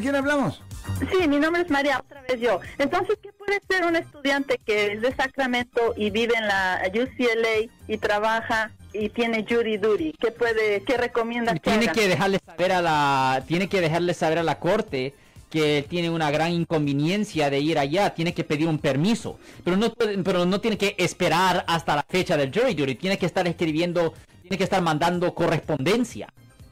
¿con quién hablamos? Sí, mi nombre es María, otra vez yo. Entonces, ¿qué puede ser un estudiante que es de Sacramento y vive en la UCLA y trabaja y tiene jury duty? ¿Qué puede, qué recomienda que Tiene haga? que dejarle saber a la, tiene que dejarle saber a la corte que tiene una gran inconveniencia de ir allá, tiene que pedir un permiso, pero no, pero no tiene que esperar hasta la fecha del jury duty, tiene que estar escribiendo, tiene que estar mandando correspondencia